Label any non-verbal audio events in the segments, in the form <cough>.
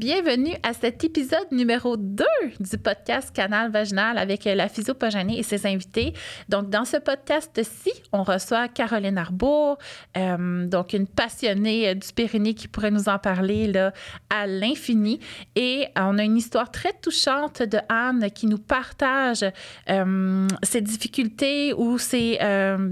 Bienvenue à cet épisode numéro 2 du podcast Canal Vaginal avec la physiopogénée et ses invités. Donc, dans ce podcast-ci, on reçoit Caroline Arbour, euh, donc une passionnée du périnée qui pourrait nous en parler là, à l'infini. Et on a une histoire très touchante de Anne qui nous partage euh, ses difficultés ou ses euh,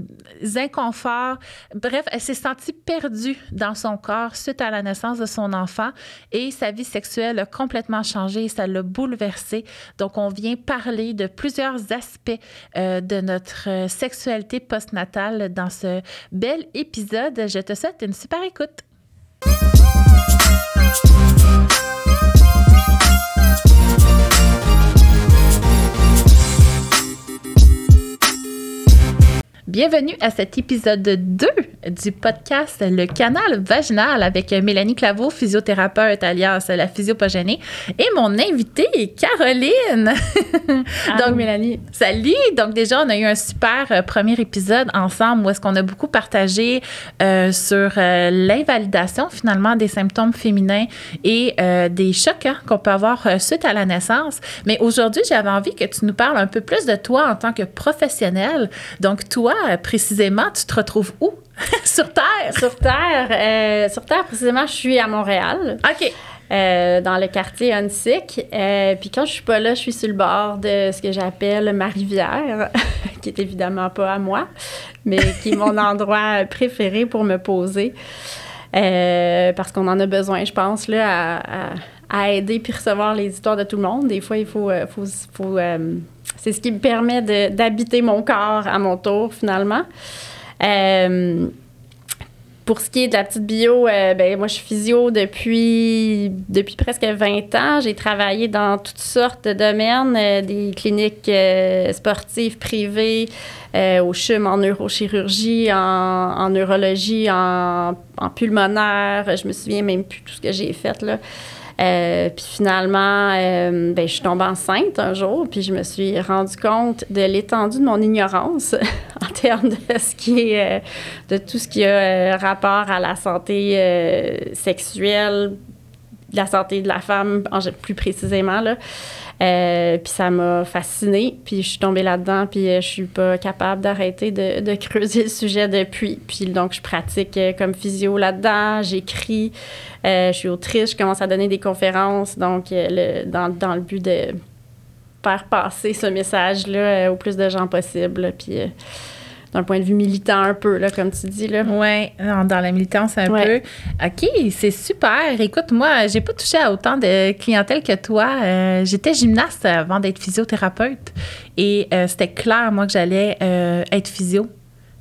inconforts. Bref, elle s'est sentie perdue dans son corps suite à la naissance de son enfant et sa vie sexuelle a complètement changé ça l'a bouleversé. Donc, on vient parler de plusieurs aspects euh, de notre sexualité postnatale dans ce bel épisode. Je te souhaite une super écoute. Bienvenue à cet épisode 2 du podcast Le Canal Vaginal avec Mélanie Claveau, physiothérapeute alias la physiopogénée, et mon invitée Caroline. Donc, Mélanie. Salut! Donc, déjà, on a eu un super euh, premier épisode ensemble où est-ce qu'on a beaucoup partagé euh, sur euh, l'invalidation finalement des symptômes féminins et des chocs hein, qu'on peut avoir suite à la naissance. Mais aujourd'hui, j'avais envie que tu nous parles un peu plus de toi en tant que professionnelle. Donc, toi, précisément, tu te retrouves où? <laughs> sur Terre? Sur Terre. Euh, sur Terre, précisément, je suis à Montréal. OK. Euh, dans le quartier Huntsic. Euh, puis quand je suis pas là, je suis sur le bord de ce que j'appelle ma rivière, <laughs> qui est évidemment pas à moi, mais qui est mon <laughs> endroit préféré pour me poser. parce qu'on en a besoin, je pense, là, à, aider puis recevoir les histoires de tout le monde. Des fois, il faut, faut, faut c'est ce qui me permet d'habiter mon corps à mon tour, finalement. Euh, pour ce qui est de la petite bio, euh, ben, moi, je suis physio depuis, depuis presque 20 ans. J'ai travaillé dans toutes sortes de domaines, euh, des cliniques sportives privées, au CHUM en neurochirurgie, en, en neurologie, en, pulmonaire. Je me souviens même plus tout ce que j'ai fait, là. Euh, puis finalement, euh, ben, je suis tombée enceinte un jour, puis je me suis rendu compte de l'étendue de mon ignorance <laughs> en termes euh, de tout ce qui a rapport à la santé sexuelle, la santé de la femme, plus précisément là. Euh, puis ça m'a fascinée. Puis je suis tombée là-dedans, puis euh, je suis pas capable d'arrêter de, creuser le sujet depuis. Puis donc, je pratique euh, comme physio là-dedans, j'écris, je suis autrice, je commence à donner des conférences, donc le, dans, dans, le but de faire passer ce message-là au plus de gens possible. Puis d'un point de vue militant un peu, là, comme tu dis. Là. Oui, dans la militance un peu. OK, c'est super. Écoute, moi, j'ai pas touché à autant de clientèle que toi. Euh, j'étais gymnaste avant d'être physiothérapeute et euh, c'était clair, moi, que j'allais euh, être physio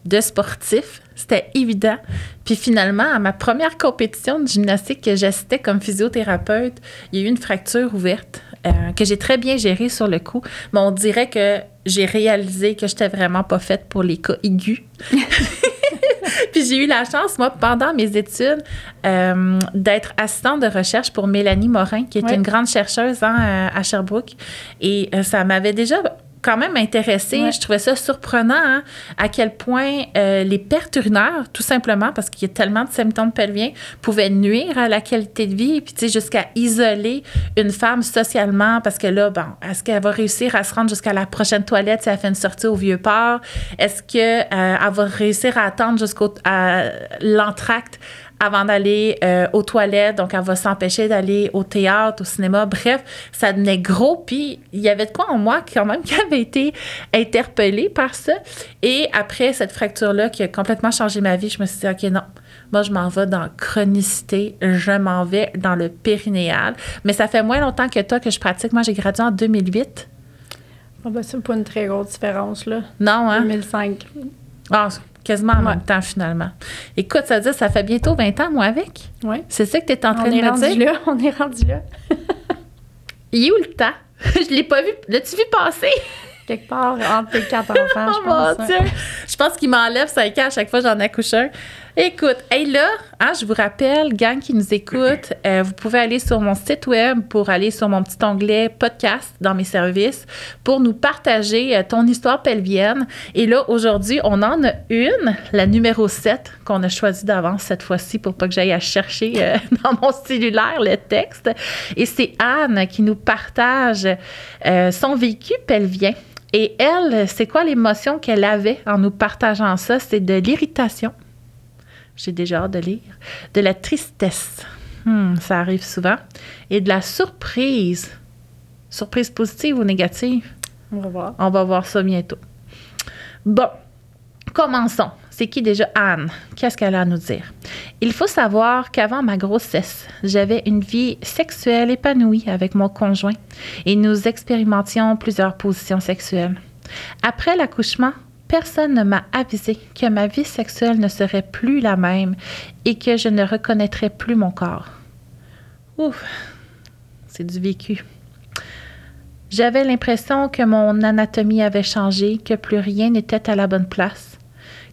de sportif. C'était évident. Puis finalement, à ma première compétition de gymnastique que j'assistais comme physiothérapeute, il y a eu une fracture ouverte euh, que j'ai très bien géré sur le coup. Mais on dirait que j'ai réalisé que je n'étais vraiment pas faite pour les cas aigus. <laughs> <laughs> Puis j'ai eu la chance, moi, pendant mes études, euh, d'être assistante de recherche pour Mélanie Morin, qui est une grande chercheuse hein, euh, à Sherbrooke. Et ça m'avait déjà quand même intéressée. Je trouvais ça surprenant hein, à quel point euh, les pertes urinaires, tout simplement parce qu'il y a tellement de symptômes pelviens, pouvaient nuire à la qualité de vie. Puis, tu sais, jusqu'à isoler une femme socialement parce que là, bon, est-ce qu'elle va réussir à se rendre jusqu'à la prochaine toilette si elle fait une sortie au vieux port? Est-ce qu'elle euh, va réussir à attendre jusqu'à l'entracte avant d'aller euh, aux toilettes. Donc, elle va s'empêcher d'aller au théâtre, au cinéma. Bref, ça devenait gros. Puis, il y avait de quoi en moi quand même <laughs> qui avait été interpellée par ça. Et après cette fracture-là qui a complètement changé ma vie, je me suis dit, OK, non. Moi, je m'en vais dans chronicité, je m'en vais dans le périnéal. Mais ça fait moins longtemps que toi que je pratique. Moi, j'ai gradué en 2008. Ah ben, c'est pas une très grosse différence, là. Non, hein? 2005. Ah, quasiment en même temps, finalement. Écoute, ça veut dire ça fait bientôt 20 ans, moi, avec. Oui. C'est ça que tu es en train de me dire? Là, on est rendu là. <laughs> Il est où le temps? <laughs> je l'ai pas vu. L'as-tu vu passer? <laughs> Quelque part entre tes quatre enfants, je oh pense. Mon Dieu. Je pense qu'il m'enlève 5 ans à chaque fois que j'en accouche un. Écoute, et là, hein, je vous rappelle, gang qui nous écoute, <clears throat> euh, vous pouvez aller sur mon site web pour aller sur mon petit onglet podcast dans mes services pour nous partager euh, ton histoire pelvienne. Et là, aujourd'hui, on en a une, la numéro 7, qu'on a choisi d'avance cette fois-ci pour pas que j'aille à chercher euh, <laughs> dans mon cellulaire le texte. Et c'est Anne qui nous partage son vécu pelvien. Et elle, c'est quoi l'émotion qu'elle avait en nous partageant ça? C'est de l'irritation j'ai déjà hâte de lire, de la tristesse, hmm, ça arrive souvent, et de la surprise, surprise positive ou négative? On va voir. On va voir ça bientôt. Bon, commençons. C'est qui déjà Anne? Qu'est-ce qu'elle a à nous dire? Il faut savoir qu'avant ma grossesse, j'avais une vie sexuelle épanouie avec mon conjoint et nous expérimentions plusieurs positions sexuelles. Après l'accouchement, personne ne m'a avisé que ma vie sexuelle ne serait plus la même et que je ne reconnaîtrais plus mon corps. Ouf, c'est du vécu. J'avais l'impression que mon anatomie avait changé, que plus rien n'était à la bonne place.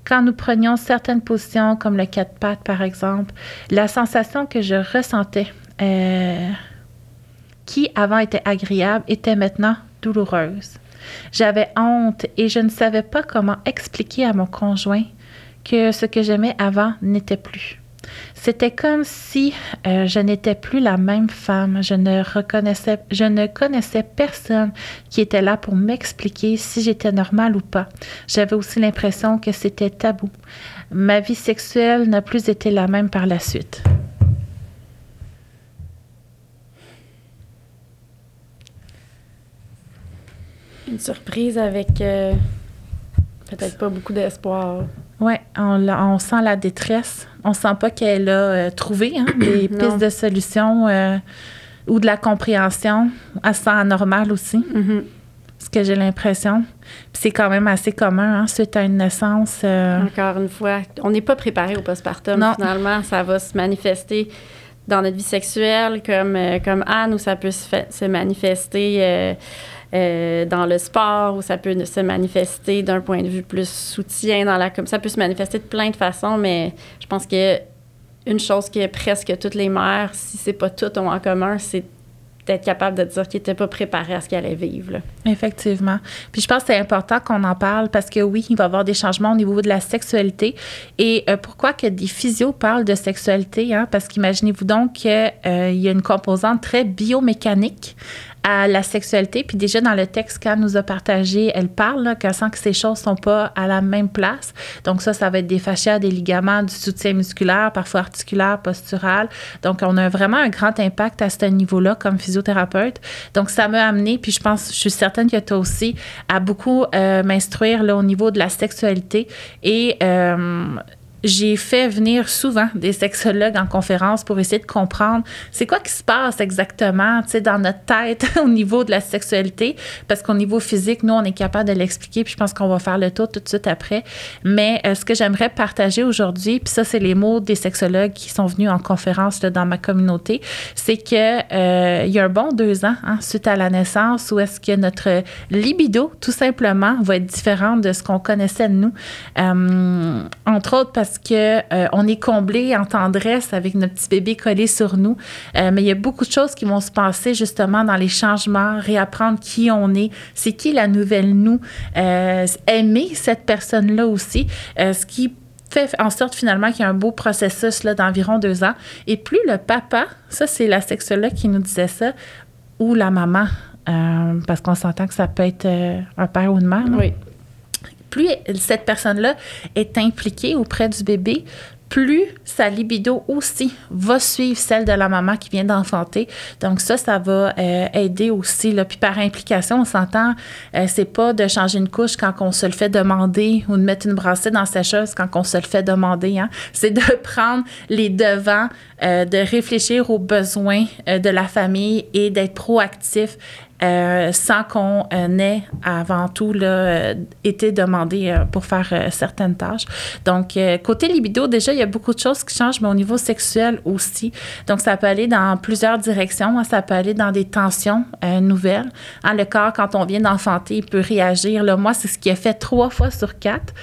Quand nous prenions certaines positions, comme le quatre pattes par exemple, la sensation que je ressentais, euh, qui avant était agréable, était maintenant douloureuse. J'avais honte et je ne savais pas comment expliquer à mon conjoint que ce que j'aimais avant n'était plus. C'était comme si euh, je n'étais plus la même femme. Je ne reconnaissais, je ne connaissais personne qui était là pour m'expliquer si j'étais normale ou pas. J'avais aussi l'impression que c'était tabou. Ma vie sexuelle n'a plus été la même par la suite. Une surprise avec euh, peut-être pas beaucoup d'espoir. Oui, on, on, sent la détresse. On sent pas qu'elle a euh, trouvé hein, des <clears throat> pistes de solution euh, ou de la compréhension. Elle se sent anormale aussi. Mm-hmm. Ce que j'ai l'impression. c'est quand même assez commun, hein, suite à une naissance. Encore une fois, on n'est pas préparé au postpartum. Finalement, ça va se manifester dans notre vie sexuelle, comme, comme Anne, où ça peut se, se manifester euh, dans le sport, où ça peut se manifester d'un point de vue plus soutien dans la comme ça peut se manifester de plein de façons, mais je pense que une chose que presque toutes les mères, si c'est pas toutes ont en commun, c'est d'être capable de dire qu'ils n'étaient pas préparés à ce qu'ils allaient vivre. Effectivement. Puis je pense que c'est important qu'on en parle parce que oui, il va y avoir des changements au niveau de la sexualité. Et euh, pourquoi que des physios parlent de sexualité? Hein? Parce qu'imaginez-vous donc qu'il euh, y a une composante très biomécanique à la sexualité. Puis déjà, dans le texte qu'elle nous a partagé, elle parle qu'elle sent que ces choses sont pas à la même place. Donc ça, ça va être des fascias, des ligaments, du soutien musculaire, parfois articulaire, postural. Donc on a vraiment un grand impact à ce niveau-là comme physiothérapeute. Donc ça m'a amené, puis je pense, je suis certaine que toi aussi, à beaucoup euh, m'instruire là au niveau de la sexualité et euh, j'ai fait venir souvent des sexologues en conférence pour essayer de comprendre c'est quoi qui se passe exactement dans notre tête <laughs> au niveau de la sexualité, parce qu'au niveau physique, nous, on est capable de l'expliquer, puis je pense qu'on va faire le tour tout de suite après. Mais euh, ce que j'aimerais partager aujourd'hui, puis ça, c'est les mots des sexologues qui sont venus en conférence dans ma communauté, c'est que euh, y a un bon deux ans, hein, suite à la naissance, où est-ce que notre libido, tout simplement, va être différent de ce qu'on connaissait de nous. Euh, entre autres parce qu'on euh, on est comblé en tendresse avec notre petit bébé collé sur nous. Euh, mais il y a beaucoup de choses qui vont se passer justement dans les changements, réapprendre qui on est, c'est qui la nouvelle nous, euh, aimer cette personne-là aussi, ce qui fait en sorte finalement qu'il y a un beau processus là, d'environ deux ans. Et plus le papa, ça c'est la sexologue qui nous disait ça, ou la maman, parce qu'on s'entend que ça peut être un père ou une mère. Oui plus cette personne-là est impliquée auprès du bébé, plus sa libido aussi va suivre celle de la maman qui vient d'enfanter. Donc ça, ça va euh, aider aussi. Là. Puis par implication, on s'entend, euh, c'est pas de changer une couche quand on se le fait demander ou de mettre une brassée dans sa chose quand on se le fait demander. Hein. C'est de <laughs> prendre les devants, euh, de réfléchir aux besoins de la famille et d'être proactif euh, sans qu'on euh, ait avant tout là, euh, été demandé pour faire certaines tâches. Donc, côté libido, déjà, il y a beaucoup de choses qui changent, mais au niveau sexuel aussi. Donc, ça peut aller dans plusieurs directions. Ça peut aller dans des tensions nouvelles. Hein, le corps, quand on vient d'enfanter, il peut réagir. Là, moi, c'est ce qui a fait trois fois sur quatre.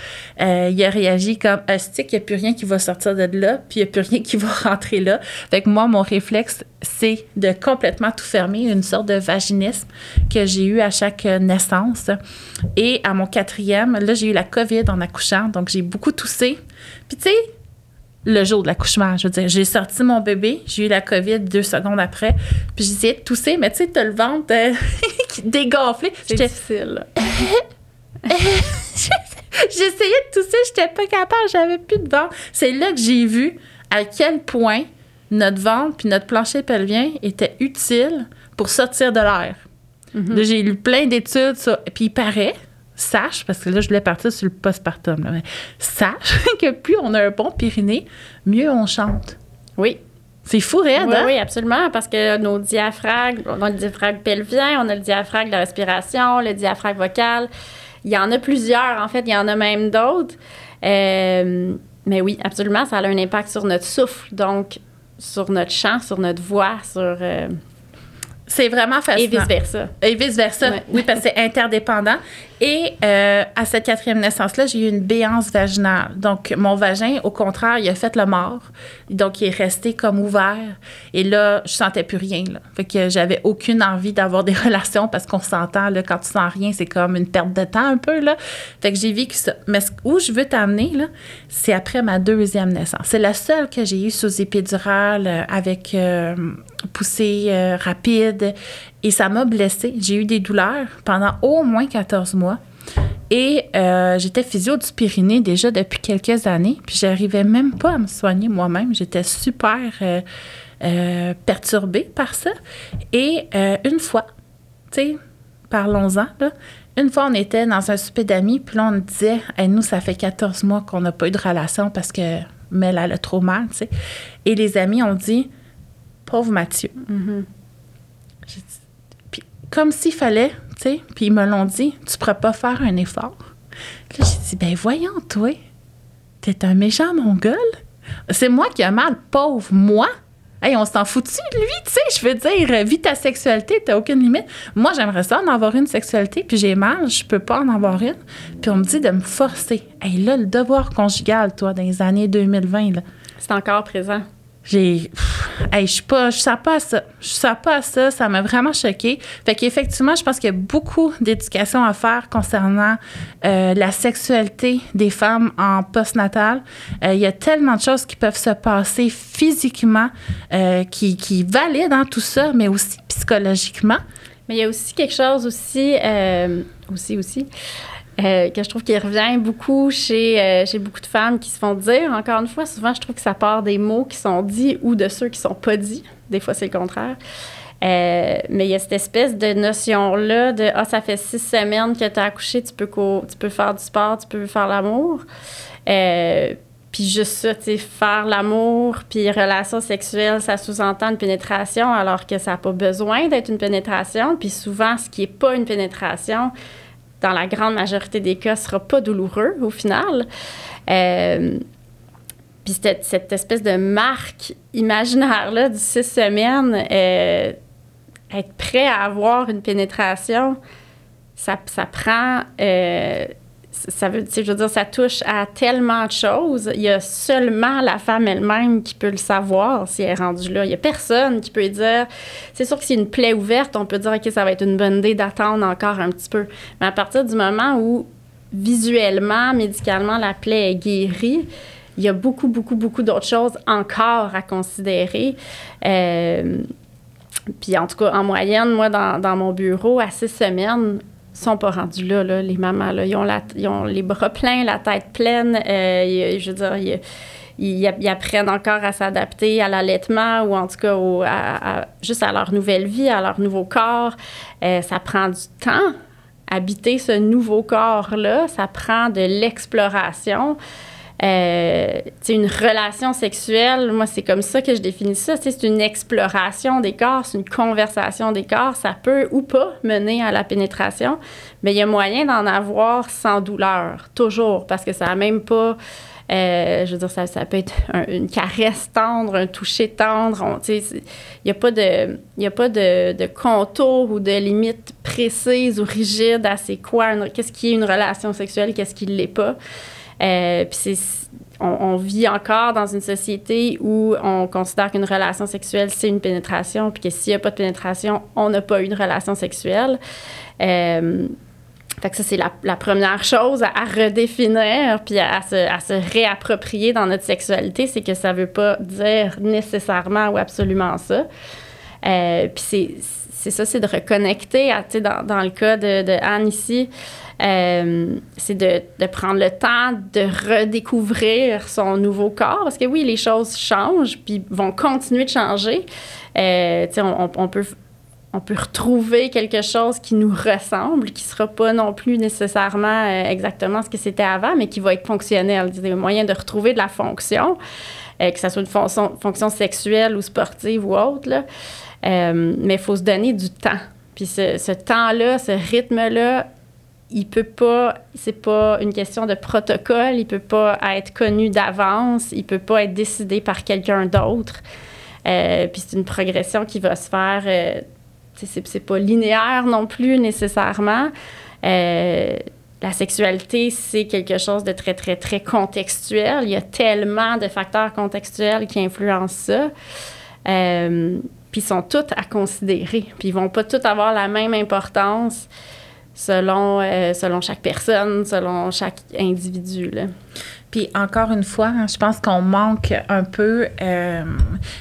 il a réagi comme stick, il n'y a plus rien qui va sortir de là, puis il n'y a plus rien qui va <laughs> rentrer là. Fait que moi, mon réflexe, c'est de complètement tout fermer, une sorte de vaginisme que j'ai eu à chaque naissance. Et à mon quatrième, là, j'ai eu la COVID en accouchant, donc j'ai beaucoup toussé. Puis tu sais, le jour de l'accouchement, je veux dire, j'ai sorti mon bébé, j'ai eu la COVID deux secondes après, puis j'ai essayé de tousser, mais tu sais, t'as le ventre euh, <laughs> dégonflé. C'est difficile. <laughs> J'essayais de tousser, j'étais pas capable, j'avais plus de ventre. C'est là que j'ai vu à quel point notre ventre puis notre plancher pelvien était utile pour sortir de l'air. Mhm. j'ai lu plein d'études, puis il paraît, sache, parce que là, je voulais partir sur le postpartum, mais sache <laughs> que plus on a un bon périnée, mieux on chante. Oui. C'est fou, raide, oui, hein? Oui, absolument, parce que nos diaphragmes, on a le diaphragme pelvien, on a le diaphragme de la respiration, le diaphragme vocal. Il y en a plusieurs, en fait, il y en a même d'autres. Euh, mais oui, absolument, ça a un impact sur notre souffle, donc sur notre chant, sur notre voix, sur... Euh, c'est vraiment fascinant. Et vice-versa. Et vice-versa. Oui, parce que c'est interdépendant. Et euh, à cette quatrième naissance-là, j'ai eu une béance vaginale. Donc, mon vagin, au contraire, il a fait le mort. Donc, il est resté comme ouvert. Et là, je sentais plus rien. Là. Fait que j'avais aucune envie d'avoir des <laughs> relations parce qu'on s'entend, là, quand tu sens rien, c'est comme une perte de temps un peu. Là. Fait que j'ai vécu ça. Mais où je veux t'amener, là, c'est après ma deuxième naissance. C'est la seule que j'ai eue sous épidurale euh, avec euh, poussée rapide. Et ça m'a blessée. J'ai eu des douleurs pendant au moins 14 mois. Et euh, j'étais physio du Pyrénées déjà depuis quelques années, puis j'arrivais même pas à me soigner moi-même. J'étais super euh, euh, perturbée par ça. Et une fois, tu sais, parlons-en, une fois, on était dans un souper d'amis, puis là, on disait, nous, ça fait 14 mois qu'on n'a pas eu de relation parce que Mel, elle a trop mal, tu sais. Et les amis ont dit, pauvre Mathieu. Mm-hmm. Puis, comme s'il fallait puis ils me l'ont dit, tu pourrais pas faire un effort. Là, j'ai dit, ben voyons, toi, t'es un méchant mongol. C'est moi qui ai mal, pauvre moi. Hey, on s'en fout de lui, tu sais, je veux dire, vis ta sexualité, t'as aucune limite. Moi, j'aimerais ça en avoir une sexualité, puis j'ai mal, je peux pas en avoir une. Puis on me dit de me forcer. Hey, là, le devoir conjugal, toi, dans les années 2020, là. C'est encore présent. J'ai. Hey, je suis pas. Je pas à ça. Je sais pas à ça. Ça m'a vraiment choqué. Fait qu'effectivement, je pense qu'il y a beaucoup d'éducation à faire concernant euh, la sexualité des femmes en postnatal. Euh, il y a tellement de choses qui peuvent se passer physiquement euh, qui, qui valident dans tout ça, mais aussi psychologiquement. Mais il y a aussi quelque chose aussi. aussi, aussi. Euh, que je trouve qu'il revient beaucoup chez, euh, chez beaucoup de femmes qui se font dire. Encore une fois, souvent, je trouve que ça part des mots qui sont dits ou de ceux qui sont pas dits. Des fois, c'est le contraire. Euh, mais il y a cette espèce de notion-là de Ah, ça fait six semaines que tu as accouché, tu peux, tu peux faire du sport, tu peux faire l'amour. puis juste ça, tu sais, faire l'amour, puis relation sexuelle, ça sous-entend une pénétration, alors que ça n'a pas besoin d'être une pénétration. Puis souvent, ce qui n'est pas une pénétration, dans la grande majorité des cas, sera pas douloureux au final. Euh, puis cette, cette, espèce de marque imaginaire-là du six semaines, euh, être prêt à avoir une pénétration, ça, ça prend euh, ça veut, je veux dire, ça touche à tellement de choses. Il y a seulement la femme elle-même qui peut le savoir si elle est rendue là. Il y a personne qui peut dire. C'est sûr que c'est une plaie ouverte, on peut dire, OK, ça va être une bonne idée d'attendre encore un petit peu. Mais à partir du moment où visuellement, médicalement, la plaie est guérie, il y a beaucoup, beaucoup, beaucoup d'autres choses encore à considérer. Euh, puis en tout cas, en moyenne, moi, dans mon bureau, à six semaines, sont pas rendus là, là les mamans. Là. Ils, ont ils ont les bras pleins, la tête pleine. Euh, je veux dire, ils, apprennent encore à s'adapter à l'allaitement ou en tout cas à, juste à leur nouvelle vie, à leur nouveau corps. Euh, ça prend du temps. Habiter ce nouveau corps-là, ça prend de l'exploration. Euh, une relation sexuelle, moi, c'est comme ça que je définis ça. C'est une exploration des corps, c'est une conversation des corps. Ça peut ou pas mener à la pénétration, mais il y a moyen d'en avoir sans douleur, toujours, parce que ça n'a même pas. Euh, je veux dire, ça, ça peut être une caresse tendre, un toucher tendre. Il n'y a pas de, y a pas de, de, contour ou de limite précise ou rigide à c'est quoi, qu'est-ce qui est une relation sexuelle, qu'est-ce qui ne l'est pas. Euh, puis on, on, vit encore dans une société où on considère qu'une relation sexuelle, c'est une pénétration, puis que s'il n'y a pas de pénétration, on n'a pas eu une relation sexuelle. Euh, fait que ça, c'est la, première chose à, redéfinir puis à, se, réapproprier dans notre sexualité, c'est que ça veut pas dire nécessairement ou absolument ça. Euh, puis c'est ça, c'est de reconnecter, à, dans, dans le cas de, de Anne ici, euh, c'est de, de, prendre le temps de redécouvrir son nouveau corps. Parce que oui, les choses changent, puis vont continuer de changer. Euh, on, on, peut, on peut retrouver quelque chose qui nous ressemble, qui ne sera pas non plus nécessairement euh, exactement ce que c'était avant, mais qui va être fonctionnel. Des moyens de retrouver de la fonction, que ce soit une fonction, fonction sexuelle ou sportive ou autre. Là. mais il faut se donner du temps. Puis ce, ce temps-là, ce rythme-là, il peut pas, c'est pas une question de protocole, il peut pas être connu d'avance, il peut pas être décidé par quelqu'un d'autre. Euh, puis c'est une progression qui va se faire, euh, c'est, pas linéaire non plus nécessairement. Euh, la sexualité, c'est quelque chose de très, très, très contextuel. Il y a tellement de facteurs contextuels qui influencent ça. puis ils sont tous à considérer. Puis ils vont pas tous avoir la même importance selon, euh, selon chaque personne, selon chaque individu. Là. Puis encore une fois, hein, je pense qu'on manque un peu euh,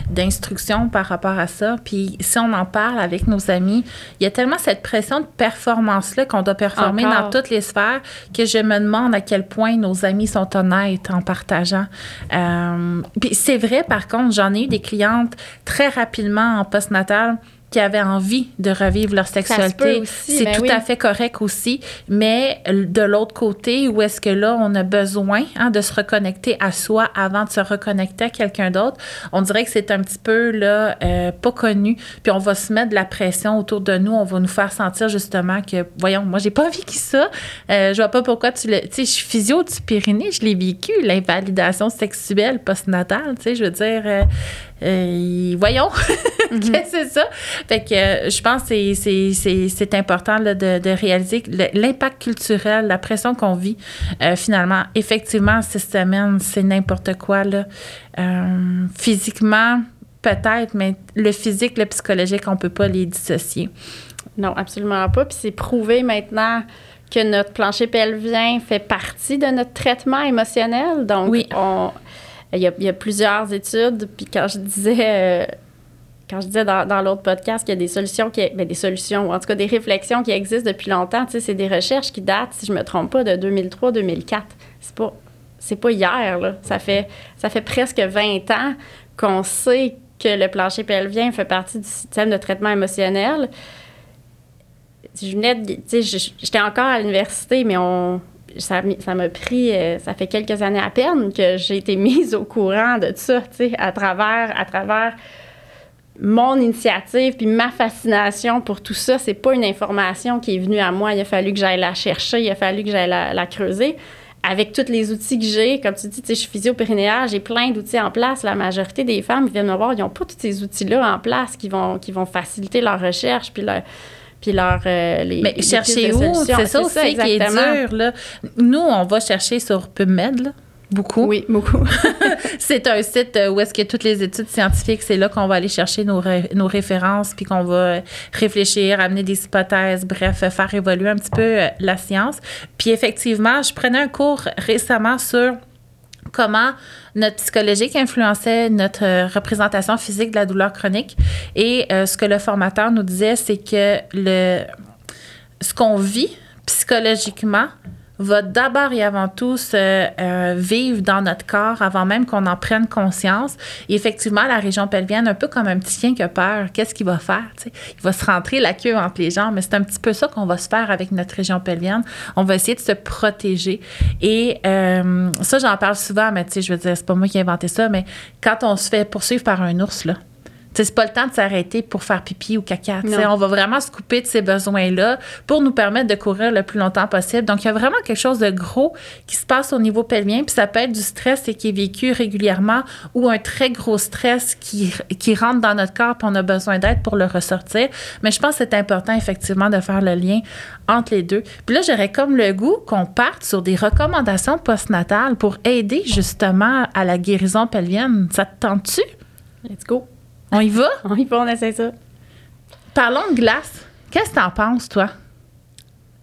d'instruction par rapport à ça. Puis si on en parle avec nos amis, il y a tellement cette pression de performance-là qu'on doit performer dans toutes les sphères que je me demande à quel point nos amis sont honnêtes en partageant. Euh, puis c'est vrai, par contre, j'en ai eu des clientes très rapidement en postnatal qui avaient envie de revivre leur sexualité. C'est ben tout à fait correct aussi. Mais de l'autre côté, où est-ce que là, on a besoin hein, de se reconnecter à soi avant de se reconnecter à quelqu'un d'autre, on dirait que c'est un petit peu là, euh, pas connu. Puis on va se mettre de la pression autour de nous. On va nous faire sentir justement que, voyons, moi, j'ai pas vécu ça. Euh, je vois pas pourquoi tu le. Tu sais, je suis physio du Pyrénées, je l'ai vécu, l'invalidation sexuelle postnatale. Tu sais, je veux dire. Euh, euh, voyons, <laughs> mhm. qu'est-ce que c'est ça? Fait que euh, je pense que c'est important de, de, réaliser l'impact culturel, la pression qu'on vit. Euh, finalement, effectivement, cette semaine, c'est n'importe quoi. Là. physiquement, peut-être, mais le physique, le psychologique, on ne peut pas les dissocier. Non, absolument pas. Puis c'est prouvé maintenant que notre plancher pelvien fait partie de notre traitement émotionnel. Donc, oui. on il y, a, plusieurs études, puis quand je disais, euh, quand je disais dans, l'autre podcast qu'il y a des solutions, qui, ben, des solutions, ou en tout cas des réflexions qui existent depuis longtemps, tu sais, c'est des recherches qui datent, si je me trompe pas, de 2003-2004. C'est pas, pas hier, là. Ça fait, ça fait presque 20 ans qu'on sait que le plancher pelvien fait partie du système de traitement émotionnel. Je venais tu sais, j'étais encore à l'université, mais on, ça, m'a pris, euh, ça fait quelques années à peine que j'ai été <laughs> mise au courant de ça, tu sais, à travers, à travers mon initiative puis ma fascination pour tout ça. C'est pas une information qui est venue à moi. Il a fallu que j'aille la chercher, il a fallu que j'aille la, creuser. Avec tous les outils que j'ai, comme tu dis, je suis physio-périnéale, j'ai plein d'outils en place. La majorité des femmes qui viennent me voir, ils n'ont pas tous ces outils-là en place qui vont, qui vont faciliter leur recherche puis leur puis leur euh, les, Mais chercher où? c'est ça aussi qui est dur là. Nous on va chercher sur PubMed là. Beaucoup. Oui, beaucoup. <laughs> c'est un site euh, où est-ce que toutes les études scientifiques, c'est là qu'on va aller chercher nos, nos références, puis qu'on va réfléchir, amener des hypothèses, bref, faire évoluer un petit peu euh, la science. Puis effectivement, je prenais un cours récemment sur comment notre psychologique influençait notre euh, représentation physique de la douleur chronique. Et euh, ce que le formateur nous disait, c'est que ce qu'on vit psychologiquement va d'abord et avant tout se euh, vivre dans notre corps avant même qu'on en prenne conscience. Et effectivement, la région pelvienne, un peu comme un petit chien qui a peur, qu'est-ce qu'il va faire? Il va se rentrer la queue entre les jambes, mais c'est un petit peu ça qu'on va se faire avec notre région pelvienne. On va essayer de se protéger. Et euh, ça, j'en parle souvent, mais je veux dire, c'est pas moi qui ai inventé ça, mais quand on se fait poursuivre par un ours, là, c'est pas le temps de s'arrêter pour faire pipi ou caca. On va vraiment se couper de ces besoins-là pour nous permettre de courir le plus longtemps possible. Donc, il y a vraiment quelque chose de gros qui se passe au niveau pelvien. Puis ça peut être du stress et qui est vécu régulièrement ou un très gros stress qui, qui rentre dans notre corps et on a besoin d'aide pour le ressortir. Mais je pense que c'est important, effectivement, de faire le lien entre les deux. Puis là, j'aurais comme le goût qu'on parte sur des recommandations postnatales pour aider justement à la guérison pelvienne. Ça te tente-tu? Let's go. On y va? <laughs> On y va, on essaie ça. Parlons de glace. Qu'est-ce que t'en penses, toi?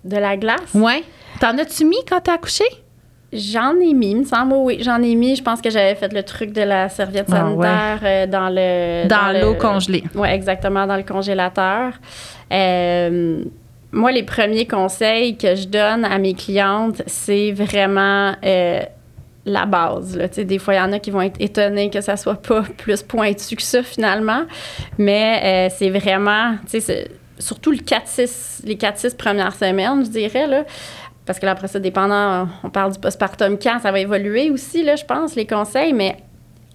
De la glace? Oui. T'en as-tu mis quand t'as accouché? J'en ai mis, il me semble, oui, j'en ai mis. Je pense que j'avais fait le truc de la serviette ah, sanitaire euh, dans le. Dans, l'eau congelée. Oui, exactement, dans le congélateur. Euh, moi, les premiers conseils que je donne à mes clientes, c'est vraiment euh, la base. Là. Des fois, il y en a qui vont être étonnés que ça soit pas <laughs> plus pointu que ça, finalement. Mais euh, c'est vraiment, surtout le 4-6, les 4-6 premières semaines, je dirais, parce que là, après ça, dépendant, on parle du postpartum quand, ça va évoluer aussi, là, je pense, les conseils, mais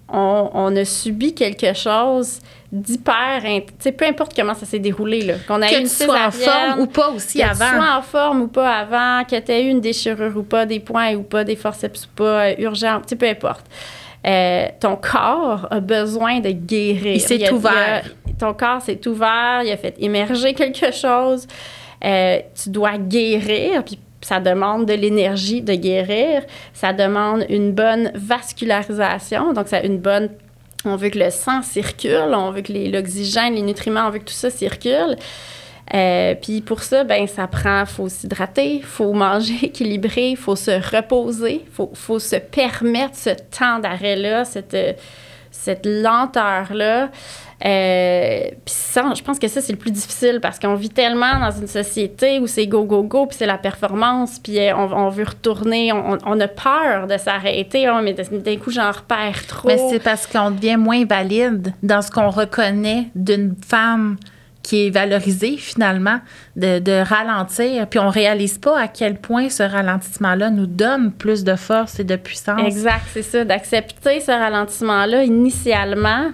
on, on a subi quelque chose d'hyper. Peu importe comment ça s'est déroulé, là. Qu'on a que une tu sois en forme ou pas aussi que avant. Que tu sois en forme ou pas avant, que tu aies eu une déchirure ou pas, des points ou pas, des forceps ou pas, euh, urgent, peu importe. Euh, ton corps a besoin de guérir. Il s'est ouvert. ton corps s'est ouvert, il a fait émerger quelque chose. Euh, tu dois guérir, puis ça demande de l'énergie de guérir, ça demande une bonne vascularisation, donc ça une bonne on veut que le sang circule, on veut que l'oxygène, les, nutriments, on veut que tout ça circule. Euh, puis pour ça, ben ça prend, faut s'hydrater, faut <laughs> manger équilibré, faut se reposer, faut, faut se permettre ce temps d'arrêt-là, cette, cette lenteur-là. Euh, je pense que ça, c'est le plus difficile parce qu'on vit tellement dans une société où c'est go, go, go, puis c'est la performance, puis euh, on, veut retourner, on, a peur de s'arrêter, oh, mais d'un coup, j'en repère trop. Mais c'est parce qu'on devient moins valide dans ce qu'on reconnaît d'une femme qui est valorisée finalement, de, de, ralentir. Puis on réalise pas à quel point ce ralentissement-là nous donne plus de force et de puissance. Exact, c'est ça, d'accepter ce ralentissement-là initialement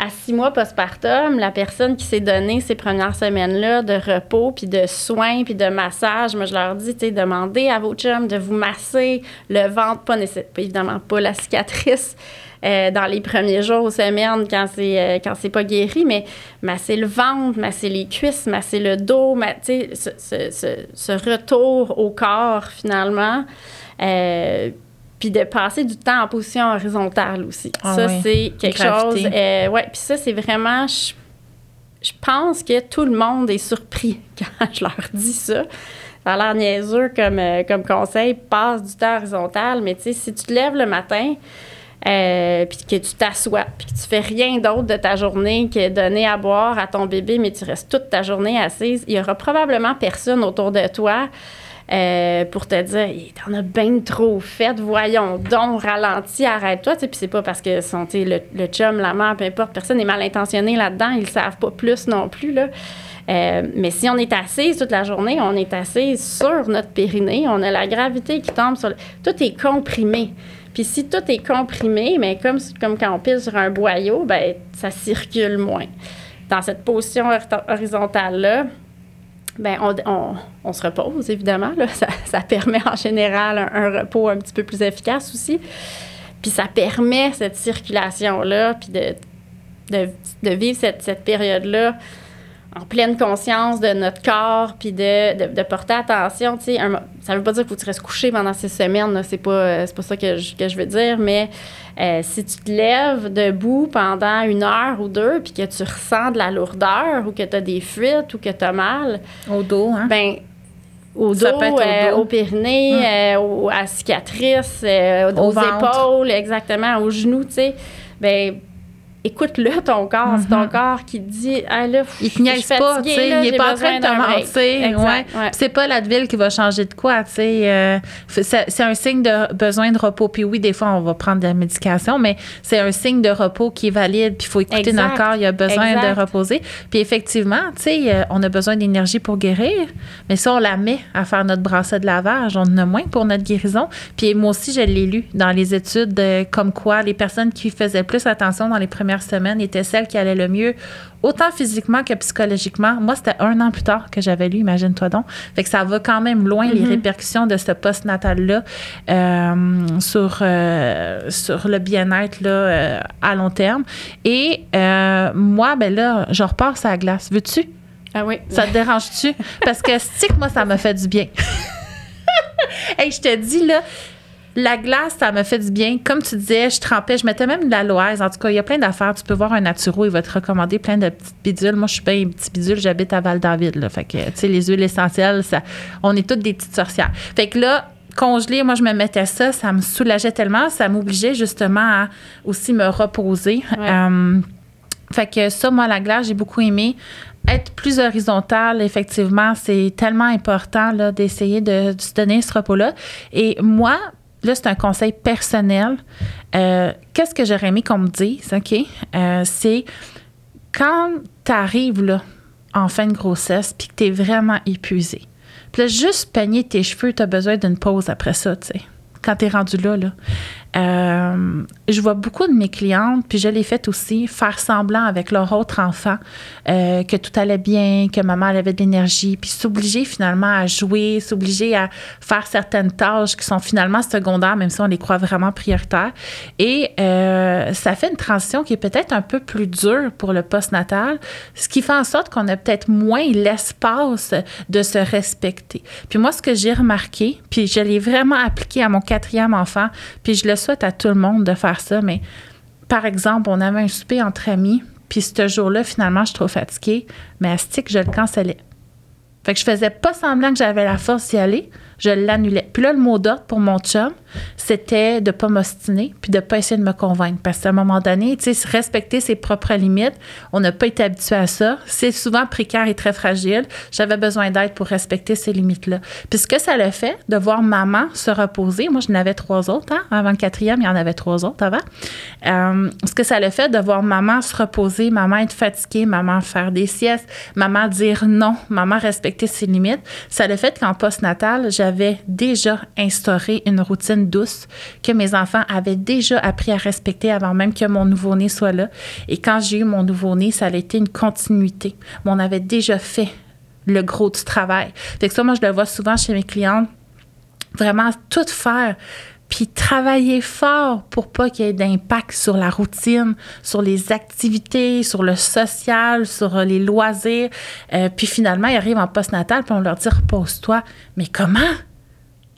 à six mois postpartum, la personne qui s'est donné ces premières semaines-là de repos, puis de soins, puis de massage, moi, je leur dis, tu sais, demandez à vos chums de vous masser le ventre, pas, évidemment pas la cicatrice, euh, dans les premiers jours ou semaines quand c'est euh, quand c'est pas guéri, mais masser le ventre, masser les cuisses, masser le dos, ce, ce, ce, ce, retour au corps finalement. Euh, puis de passer du temps en position horizontale aussi. Ah ça, c'est quelque chose. Ouais, puis ça, c'est vraiment. Je, je, pense que tout le monde est surpris <laughs> quand je leur dis ça. Ça a l'air niaiseux comme, euh, comme conseil, passe du temps horizontal, mais tu sais, si tu te lèves le matin, euh, puis que tu t'assois, puis que tu fais rien d'autre de ta journée que donner à boire à ton bébé, mais tu restes toute ta journée assise, il y aura probablement personne autour de toi euh, pour te dire t'en as bien trop fait, voyons donc, ralentis, arrête-toi. Puis c'est pas parce que son, le, le chum, la mère, peu importe, personne n'est mal intentionné là-dedans, ils savent pas plus non plus. Là. Euh, mais si on est assise toute la journée, on est assise sur notre périnée, on a la gravité qui tombe sur. Tout est comprimé. Puis si tout est comprimé, mais comme, comme quand on pile sur un boyau, ben ça circule moins. Dans cette position horizontale-là, ben on, on, se repose, évidemment. <laughs> Ça, ça, permet en général un, repos un petit peu plus efficace aussi. Puis ça permet cette circulation-là, puis de, de, de, vivre cette, cette période-là en pleine conscience de notre corps, puis de, de, porter attention. Tu sais, ça veut pas dire qu'il faut que tu restes couché pendant ces semaines, c'est pas, euh, pas ça que je, que je veux dire, mais euh, si tu te lèves debout pendant une heure ou deux, puis que tu ressens de la lourdeur, ou que tu as des fuites, ou que tu as mal. Au dos, hein? Ben, au dos, au, euh, au, périnée, hum. à cicatrices, aux épaules, exactement, aux genoux, tu sais. Ben, écoute-le, ton corps. C'est ton Mhm. corps qui dit, ah là, Il te niaise pas, tu sais, il est pas en train de te mentir. Ouais. ouais. C'est pas l'Advil qui va changer de quoi, tu sais. euh, c'est un signe de besoin de repos. Puis oui, des fois, on va prendre de la médication, mais c'est un signe de repos qui est valide. Puis il faut écouter Exact. notre corps, il a besoin Exact. de reposer. Puis effectivement, tu sais, euh, on a besoin d'énergie pour guérir, mais ça, on la met à faire notre bracelet de lavage. On en a moins pour notre guérison. Puis moi aussi, je l'ai lu dans les études, euh, comme quoi les personnes qui faisaient plus attention dans les premières semaines étaient celles qui allaient le mieux, autant physiquement que psychologiquement. Moi, c'était un an plus tard que j'avais lu, imagine-toi donc. Fait que ça va quand même loin, les Mhm. répercussions de ce post-natal-là euh, sur, euh, sur le bien-être là, euh, à long terme. Et moi, ben là, je repars sur la glace. Veux-tu? Ah oui. Ça te dérange-tu? Parce que stick, moi, ça m'a fait du bien. <laughs> hey, je te dis, là, la glace, ça m'a fait du bien. Comme tu disais, je trempais, je mettais même de l'aloise. En tout cas, il y a plein d'affaires. Tu peux voir un naturo, il va te recommander plein de petites bidules. Moi, je suis pas une petite bidule, j'habite à Val-David. Là. Fait que, tu sais, les huiles essentielles, ça, on est toutes des petites sorcières. Fait que là, congelé, moi, je me mettais ça, ça me soulageait tellement, ça m'obligeait justement à aussi me reposer. Ouais. Euh, fait que ça, moi, la glace, j'ai beaucoup aimé. Être plus horizontal, effectivement, c'est tellement important là, d'essayer de, de se donner ce repos-là. Et moi, là, c'est un conseil personnel. Euh, Qu'est-ce que j'aurais aimé qu'on me dise, OK? Euh, c'est quand tu arrives là, en fin de grossesse puis que tu es vraiment épuisé. Puis là, juste peigner tes cheveux, tu as besoin d'une pause après ça, tu sais. Quand tu es rendu là, là. Euh, je vois beaucoup de mes clientes, puis je l'ai fait aussi, faire semblant avec leur autre enfant euh, que tout allait bien, que maman avait de l'énergie, puis s'obliger finalement à jouer, s'obliger à faire certaines tâches qui sont finalement secondaires, même si on les croit vraiment prioritaires. Et euh, ça fait une transition qui est peut-être un peu plus dure pour le postnatal, ce qui fait en sorte qu'on a peut-être moins l'espace de se respecter. Puis moi, ce que j'ai remarqué, puis je l'ai vraiment appliqué à mon quatrième enfant, puis je le souhaite à tout le monde de faire ça, mais par exemple, on avait un souper entre amis, puis ce jour-là, finalement, je suis trop fatiguée, mais à stick, je le cancellais. Fait que je faisais pas semblant que j'avais la force d'y aller, je l'annulais. Puis là, le mot d'ordre pour mon chum, c'était de pas m'ostiner puis de pas essayer de me convaincre. Parce qu'à un moment donné, tu sais, respecter ses propres limites, on n'a pas été habitué à ça. C'est souvent précaire et très fragile. J'avais besoin d'aide pour respecter ces limites-là. Puis ce que ça le fait, de voir maman se reposer, moi, je n'avais trois autres, hein? avant le quatrième, il y en avait trois autres avant. Euh, ce que ça le fait, de voir maman se reposer, maman être fatiguée, maman faire des siestes, maman dire non, maman respecter ses limites, ça le fait qu'en postnatal, j'avais déjà instauré une routine douce que mes enfants avaient déjà appris à respecter avant même que mon nouveau-né soit là. Et quand j'ai eu mon nouveau-né, ça a été une continuité. On avait déjà fait le gros du travail. Fait que ça, moi, je le vois souvent chez mes clientes. Vraiment, tout faire puis travailler fort pour pas qu'il y ait d'impact sur la routine, sur les activités, sur le social, sur euh, les loisirs. Euh, puis finalement, ils arrivent en postnatal, puis on leur dit repose-toi. Mais comment?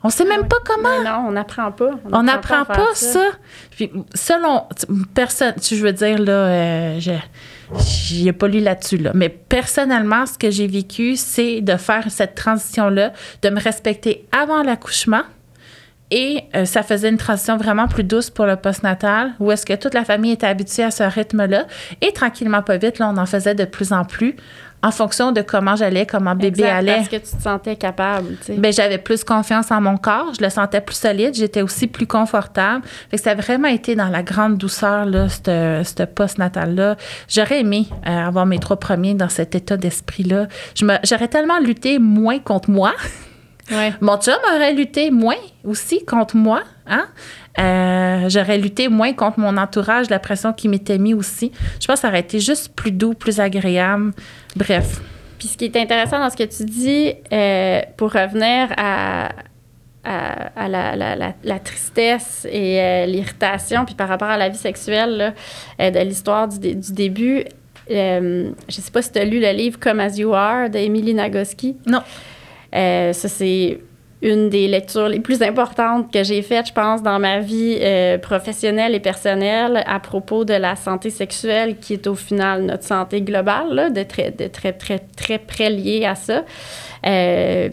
On sait même pas comment. Mais non, on n'apprend pas. On n'apprend pas ça. Puis, selon personne, je veux dire là, euh, je j'y ai pas lu là-dessus là, mais personnellement, ce que j'ai vécu, c'est de faire cette transition là, de me respecter avant l'accouchement. Et euh, ça faisait une transition vraiment plus douce pour le postnatal, où est-ce que toute la famille était habituée à ce rythme-là. Et tranquillement, pas vite, là, on en faisait de plus en plus en fonction de comment j'allais, comment bébé Exact, allait. Parce que tu te sentais capable, tu sais. Ben, j'avais plus confiance en mon corps, je le sentais plus solide, j'étais aussi plus confortable. Fait que ça a vraiment été dans la grande douceur, là, ce ce post-natal-là. J'aurais aimé euh, avoir mes trois premiers dans cet état d'esprit-là. J'aurais tellement lutté moins contre moi. Ouais. Mon chum aurait lutté moins aussi contre moi. Hein? Euh, J'aurais lutté moins contre mon entourage, la pression qui m'était mise aussi. Je pense que ça aurait été juste plus doux, plus agréable. Bref. Puis ce qui est intéressant dans ce que tu dis, euh, pour revenir à, à, à la, la- la- la tristesse et euh, l'irritation, puis par rapport à la vie sexuelle là, de l'histoire du, dé- du début, euh, je sais pas si tu as lu le livre Come As You Are de Emily Nagoski. Non. Euh, ça, c'est une des lectures les plus importantes que j'ai faites, je pense, dans ma vie euh, professionnelle et personnelle à propos de la santé sexuelle, qui est au final notre santé globale, là, de très, de très, très, très près liée à ça. Euh,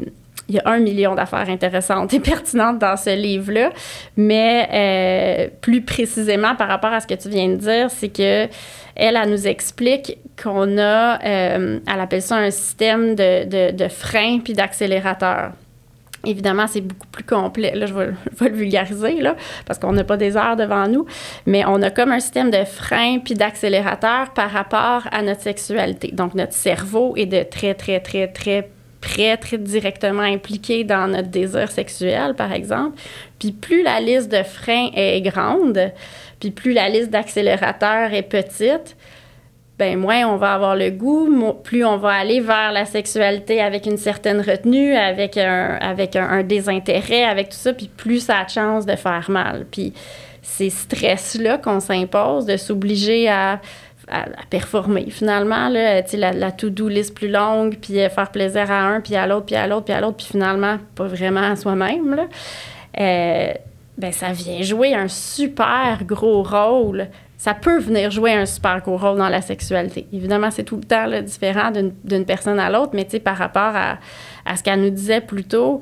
il y a un million d'affaires intéressantes et pertinentes dans ce livre-là. Mais euh, plus précisément par rapport à ce que tu viens de dire, c'est que elle, elle nous explique qu'on a, elle appelle ça un système de, de, de frein puis d'accélérateur. Évidemment, c'est beaucoup plus complet. Là, <laughs> je vais, le vulgariser, là, parce qu'on n'a pas des heures devant nous. Mais on a comme un système de frein puis d'accélérateur par rapport à notre sexualité. Donc, notre cerveau est de très, très, très, très très, très directement impliqué dans notre désir sexuel, par exemple. Puis plus la liste de freins est grande, puis plus la liste d'accélérateurs est petite, ben moins on va avoir le goût, plus on va aller vers la sexualité avec une certaine retenue, avec un, avec un, désintérêt, avec tout ça, puis plus ça a de chance de faire mal. Puis ces stress-là qu'on s'impose, de s'obliger à à, performer. Finalement, là, la, la to-do list plus longue, puis euh, faire plaisir à un, puis à l'autre, puis à l'autre, puis à l'autre, puis finalement, pas vraiment à soi-même, euh, ben, ça vient jouer un super gros rôle. Ça peut venir jouer un super gros rôle dans la sexualité. Évidemment, c'est tout le temps différent d'une personne à l'autre, mais par rapport à, à ce qu'elle nous disait plus tôt,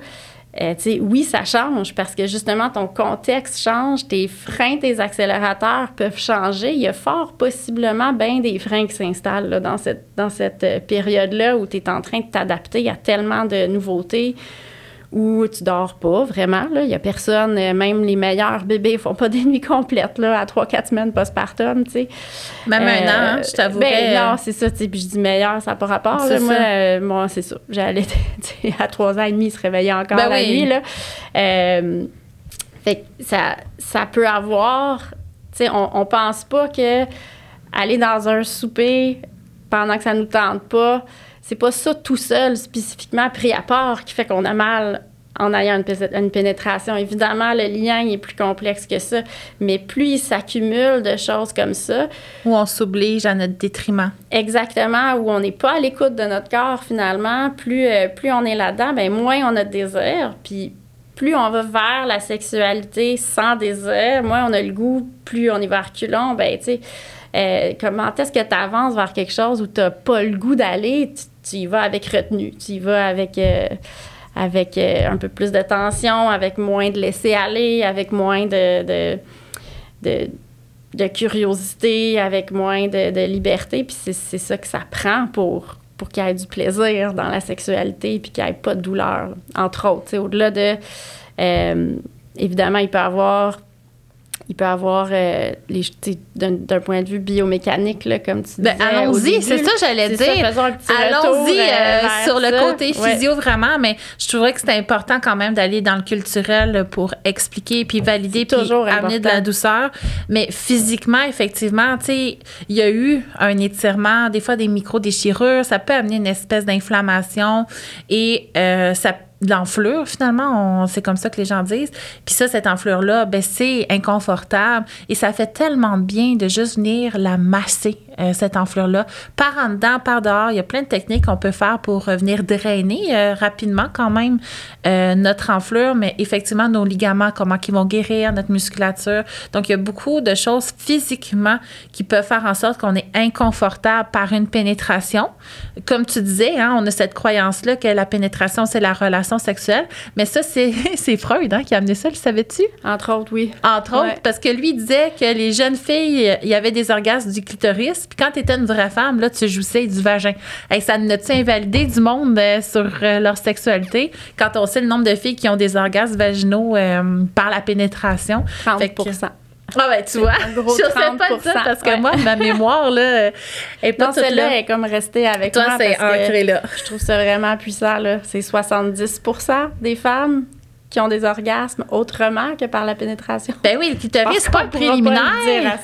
euh, oui, ça change parce que justement, ton contexte change, tes freins, tes accélérateurs peuvent changer. Il y a fort possiblement bien des freins qui s'installent dans cette, dans cette euh, période-là où tu es en train de t'adapter à tellement de nouveautés où tu dors pas vraiment. Il y a personne, euh, même les meilleurs bébés font pas <laughs> des nuits complètes là, à 3-4 semaines postpartum. sais. Même un an, hein, je t'avoue. Ben, non, c'est ça. Puis je dis meilleur, ça n'a pas rapport. moi, euh, moi c'est ça. J'allais <laughs> à 3 ans et demi, il se réveillait encore ben la nuit. Là. Euh, fait ça, ça peut avoir. On, on pense pas que aller dans un souper pendant que ça nous tente pas, c'est pas ça tout seul, spécifiquement pris à part, qui fait qu'on a mal en ayant une, pénétration. Évidemment, le lien est plus complexe que ça, mais plus il s'accumule de choses comme ça. Où on s'oblige à notre détriment. Exactement, où on n'est pas à l'écoute de notre corps finalement, plus, euh, plus on est là-dedans, ben moins on a de désir, puis plus on va vers la sexualité sans désir, moins on a le goût, plus on y va reculons, ben tu sais. Euh, comment est-ce que tu avances vers quelque chose où tu n'as pas le goût d'aller? tu y vas avec retenue, tu y vas avec, euh, avec euh, un peu plus de tension, avec moins de laisser aller, avec moins de, de, curiosité, avec moins de, liberté. Puis c'est ça que ça prend pour, pour qu'il y ait du plaisir dans la sexualité puis qu'il n'y ait pas de douleur, entre autres. Au-delà de... Euh, évidemment, il peut y avoir il peut avoir euh, les d'un point de vue biomécanique là, comme tu ben, allons-y c'est ça j'allais dire. allons-y euh, euh, sur le côté physio vraiment mais je trouverais que c'est important quand même d'aller dans le culturel pour expliquer puis valider puis amener de la douceur. Mais physiquement effectivement tu sais il y a eu un étirement des fois des micro déchirures ça peut amener une espèce d'inflammation et ça l'enflure, finalement. C'est comme ça que les gens disent. Puis ça, cette enflure-là, ben, c'est inconfortable. Et ça fait tellement de bien de juste venir la masser euh, cette enflure-là. Par en dedans, par dehors, il y a plein de techniques qu'on peut faire pour venir drainer euh, rapidement quand même euh, notre enflure, mais effectivement, nos ligaments, comment ils vont guérir, notre musculature. Donc, il y a beaucoup de choses physiquement qui peuvent faire en sorte qu'on est inconfortable par une pénétration. Comme tu disais, hein, on a cette croyance-là que la pénétration, c'est la relation sexuelle, mais ça, c'est, <laughs> Freud hein, qui a amené ça, le savais-tu? Entre autres, oui. Entre autres, parce que lui disait que les jeunes filles, il y avait des orgasmes du clitoris, puis quand tu étais une vraie femme, là, tu jouissais du vagin. Et ça a invalidé du monde euh, sur euh, leur sexualité quand on sait le nombre de filles qui ont des orgasmes vaginaux euh, par la pénétration? 30 ah ben tu vois, je sais pas ça parce que moi ma mémoire là est pas non, celle-là est comme restée avec Toi, moi c'est ancré là. Je trouve ça vraiment puissant là, c'est 70% des femmes qui ont des orgasmes autrement que par la pénétration. Ben oui, le clitoris, c'est pas un préliminaire.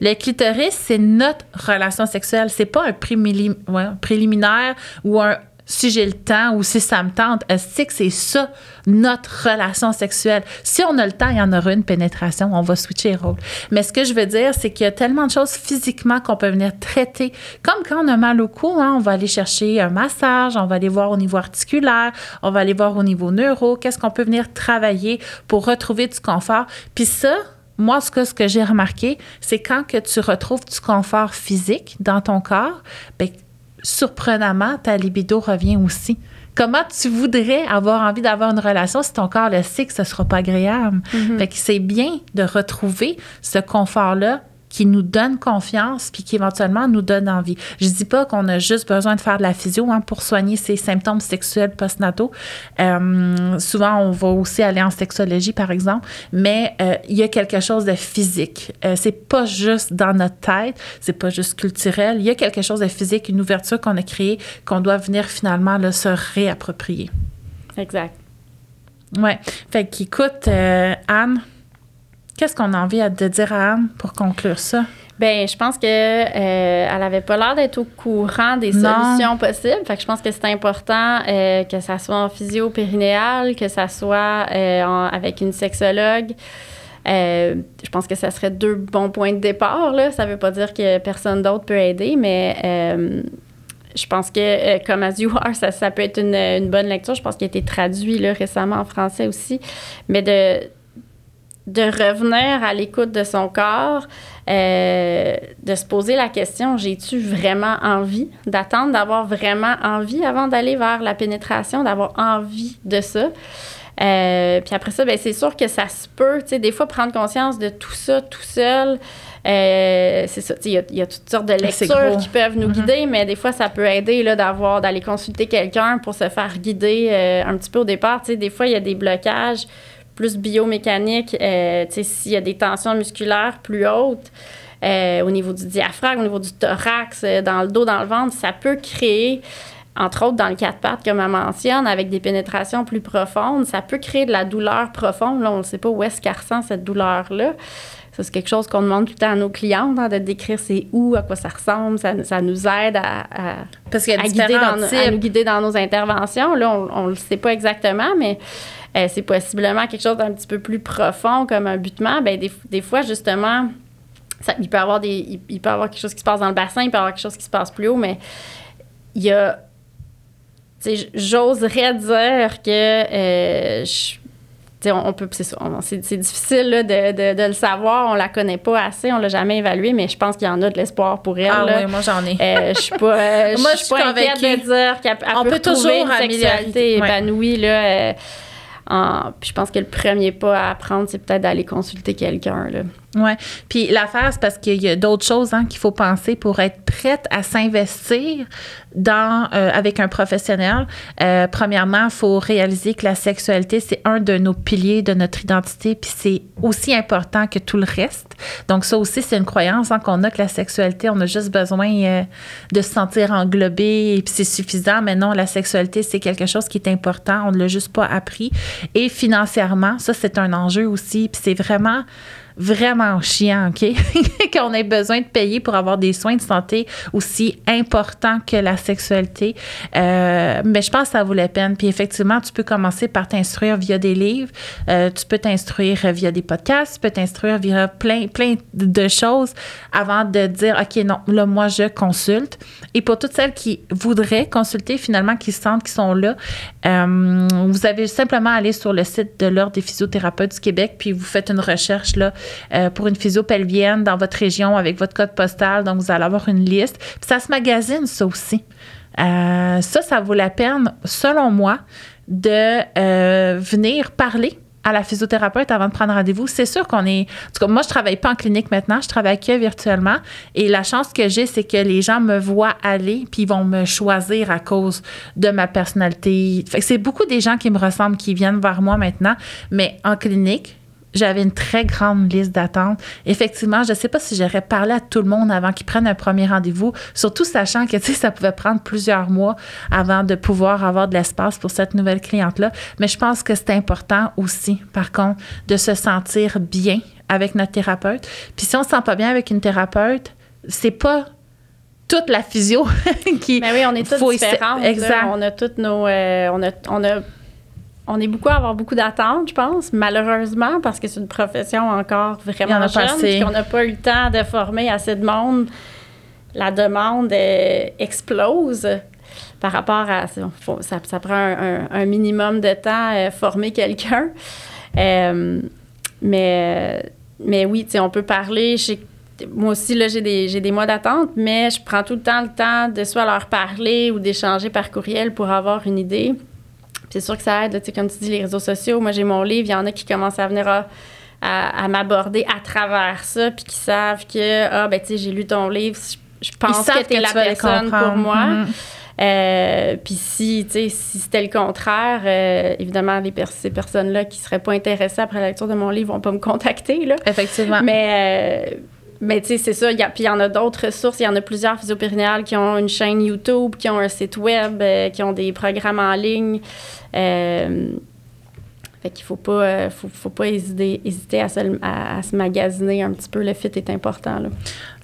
le clitoris, c'est notre relation sexuelle. C'est pas un préliminaire ou un si j'ai le temps ou si ça me tente. C'est que c'est ça, notre relation sexuelle? Si on a le temps, il y en aura une pénétration, on va switcher rôle. Mais ce que je veux dire, c'est qu'il y a tellement de choses physiquement qu'on peut venir traiter. Comme quand on a mal au cou, hein, on va aller chercher un massage, on va aller voir au niveau articulaire, on va aller voir au niveau neuro, qu'est-ce qu'on peut venir travailler pour retrouver du confort. Puis ça, moi, ce que, ce que j'ai remarqué, c'est quand que tu retrouves du confort physique dans ton corps, bien, surprenamment, ta libido revient aussi. comment tu voudrais avoir envie d'avoir une relation si ton corps le sait que ce sera pas agréable? Fait que c'est bien de retrouver ce confort-là qui nous donne confiance puis qui éventuellement nous donne envie. Je dis pas qu'on a juste besoin de faire de la physio hein, pour soigner ces symptômes sexuels postnataux. Euh, souvent, on va aussi aller en sexologie, par exemple, mais euh, il y a quelque chose de physique. Euh, c'est pas juste dans notre tête, c'est pas juste culturel. Il y a quelque chose de physique, une ouverture qu'on a créée qu'on doit venir finalement là, se réapproprier. Exact. Ouais. Fait qu'écoute, euh, Anne, qu'est-ce qu'on a envie de dire à Anne pour conclure ça? Ben, je pense que euh, elle avait pas l'air d'être au courant des Non. solutions possibles. Fait que je pense que c'est important euh, que ça soit en physio périnéale, que ça soit euh, en- avec une sexologue. Euh, je pense que ça serait deux bons points de départ. Là. Ça veut pas dire que personne d'autre peut aider, mais je pense que comme As You Are, ça, ça peut être une, une bonne lecture. Je pense qu'il a été traduit là, récemment en français aussi. Mais de, de revenir à l'écoute de son corps, euh, de se poser la question j'ai-tu vraiment envie d'attendre, d'avoir vraiment envie avant d'aller vers la pénétration, d'avoir envie de ça? Euh, puis après ça, ben, c'est sûr que ça se peut, tu sais, des fois prendre conscience de tout ça tout seul. euh, c'est ça, il y a- il y, a toutes sortes de C'est lectures qui peuvent nous Mhm. guider, mais des fois, ça peut aider là, d'avoir, d'aller consulter quelqu'un pour se faire guider un petit peu au départ. Tu sais, des fois, il y a des blocages plus biomécaniques, euh, s'il y a des tensions musculaires plus hautes euh, au niveau du diaphragme, au niveau du thorax, euh, dans le dos, dans le ventre, ça peut créer, entre autres dans le quatre pattes, comme elle mentionne, avec des pénétrations plus profondes, ça peut créer de la douleur profonde. Là, on ne sait pas où est-ce qu'elle ressent cette douleur-là. Ça, c'est quelque chose qu'on demande tout le temps à nos clientes, hein, de décrire c'est où, à quoi ça ressemble. Ça, ça nous aide à- à, Parce qu'il y a à, guider dans, à nous guider dans nos interventions. Là, on ne le sait pas exactement, mais euh, c'est possiblement quelque chose d'un petit peu plus profond, comme un butement. Ben, des, des fois, justement, ça- il, peut avoir des, il, il peut y avoir quelque chose qui se passe dans le bassin, il peut y avoir quelque chose qui se passe plus haut, mais il y a. J'oserais dire que. euh, je- on, on peut, c'est, difficile là, de, de- de le savoir, on la connaît pas assez, on l'a jamais évaluée, mais je pense qu'il y en a de l'espoir pour elle. Ah là. oui, moi j'en ai. Euh, je suis pas, euh, <laughs> Moi, je suis pas inquiète de dire qu'elle peut, peut toujours une sexualité Ouais. épanouie. Là, euh, je pense que le premier pas à prendre, c'est peut-être d'aller consulter quelqu'un. Oui. Puis l'affaire, c'est parce qu'il y a d'autres choses hein, qu'il faut penser pour être prête à s'investir dans euh, avec un professionnel. Euh, premièrement, il faut réaliser que la sexualité, c'est un de nos piliers de notre identité, puis c'est aussi important que tout le reste. Donc ça aussi, c'est une croyance hein, qu'on a que la sexualité, on a juste besoin euh, de se sentir englobé et puis c'est suffisant. Mais non, la sexualité, c'est quelque chose qui est important. On ne l'a juste pas appris. Et financièrement, ça, c'est un enjeu aussi. Puis c'est vraiment vraiment chiant, OK? <laughs> Qu'on ait besoin de payer pour avoir des soins de santé aussi importants que la sexualité. Euh, mais je pense que ça vaut la peine. Puis effectivement, tu peux commencer par t'instruire via des livres, euh, tu peux t'instruire via des podcasts, tu peux t'instruire via plein, plein de choses avant de dire, OK, non, là, moi, je consulte. Et pour toutes celles qui voudraient consulter, finalement, qui sentent qu'ils sont là, euh, vous avez simplement à aller sur le site de l'Ordre des physiothérapeutes du Québec, puis vous faites une recherche là, euh, pour une physio pelvienne dans votre région avec votre code postal. Donc, vous allez avoir une liste. Puis ça se magasine, ça aussi. Euh, ça, ça vaut la peine, selon moi, de euh, venir parler à la physiothérapeute avant de prendre rendez-vous. C'est sûr qu'on est. En tout cas, moi, je travaille pas en clinique maintenant, je travaille que virtuellement. Et la chance que j'ai, c'est que les gens me voient aller, puis ils vont me choisir à cause de ma personnalité. C'est beaucoup des gens qui me ressemblent qui viennent vers moi maintenant. Mais en clinique, j'avais une très grande liste d'attente. Effectivement, je ne sais pas si j'aurais parlé à tout le monde avant qu'ils prennent un premier rendez-vous, surtout sachant que <laughs> ça pouvait prendre plusieurs mois avant de pouvoir avoir de l'espace pour cette nouvelle cliente-là. Mais je pense que c'est important aussi, par contre, de se sentir bien avec notre thérapeute. Puis si on ne se sent pas bien avec une thérapeute, c'est pas toute la physio <laughs> qui. Mais oui, on est différentes. là. exact. On a toutes nos. euh, on, a, on, a, on est beaucoup à avoir beaucoup d'attentes, je pense, malheureusement, parce que c'est une profession encore en vraiment pas jeune, assez. puis qu'on n'a pas eu le temps de former assez de monde. La demande euh, explose par rapport à. faut- ça, ça prend un, un- un minimum de temps à former quelqu'un. Euh, mais, mais oui, on peut parler. moi aussi, là, j'ai des, j'ai des mois d'attente, mais je prends tout le temps le temps de soit leur parler ou d'échanger par courriel pour avoir une idée. C'est sûr que ça aide, sais comme tu dis, les réseaux sociaux. Moi, j'ai mon livre, il y en a qui commencent à venir à, à, m'aborder à travers ça, puis qui savent que, ah, ben, tu sais, j'ai lu ton livre, je pense que tu es la personne pour moi. Mm-hmm. Euh, puis si, si c'était le contraire, euh, évidemment, les ces personnes-là qui seraient pas intéressées après la lecture de mon livre vont pas me contacter. Là. Effectivement. Mais, euh, mais tu sais, c'est ça. puis il y en a d'autres ressources. Il y en a plusieurs physiopérinéales qui ont une chaîne YouTube, qui ont un site web, qui ont des programmes en ligne. Fait qu'il faut pas, euh, faut, pas hésiter, hésiter à, se, à, se, magasiner un petit peu. Le fit est important. Là.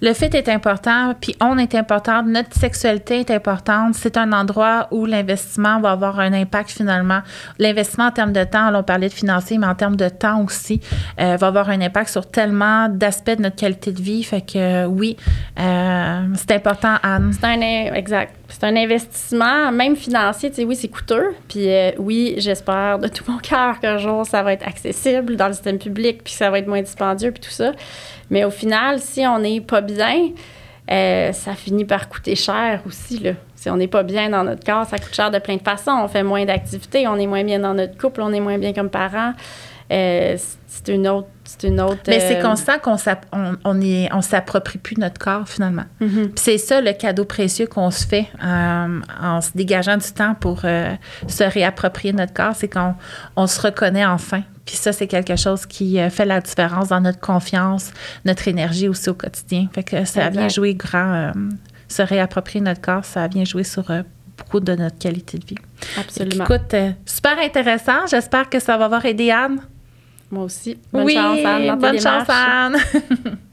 Le fit est important, puis on est important, notre sexualité est importante. C'est un endroit où l'investissement va avoir un impact finalement. L'investissement en termes de temps, on parlait de financier, mais en termes de temps aussi, euh, va avoir un impact sur tellement d'aspects de notre qualité de vie. Fait que oui, euh, c'est important, Anne. C'est un, exact. C'est un investissement, même financier. Tu sais, oui, c'est coûteux. Puis euh, oui, j'espère de tout mon cœur qu'un jour, ça va être accessible dans le système public, puis ça va être moins dispendieux, puis tout ça. Mais au final, si on n'est pas bien, euh, ça finit par coûter cher aussi. Là. Si on n'est pas bien dans notre corps, ça coûte cher de plein de façons. On fait moins d'activités, on est moins bien dans notre couple, on est moins bien comme parents. Euh, c'est une autre. C'est une autre. Mais c'est euh, constant qu'on on, on, s'approprie plus notre corps finalement. Mm-hmm. C'est ça le cadeau précieux qu'on se fait en se dégageant du temps pour se réapproprier notre corps, c'est qu'on on se reconnaît enfin. Puis ça, c'est quelque chose qui euh, fait la différence dans notre confiance, notre énergie aussi au quotidien. Fait que ça vient jouer grand. Euh, se réapproprier notre corps, ça vient jouer sur euh, beaucoup de notre qualité de vie. Absolument. Écoute, super intéressant. J'espère que ça va avoir aidé Anne. Moi aussi. Bonne chance, Anne. bonne chance, Anne. <laughs>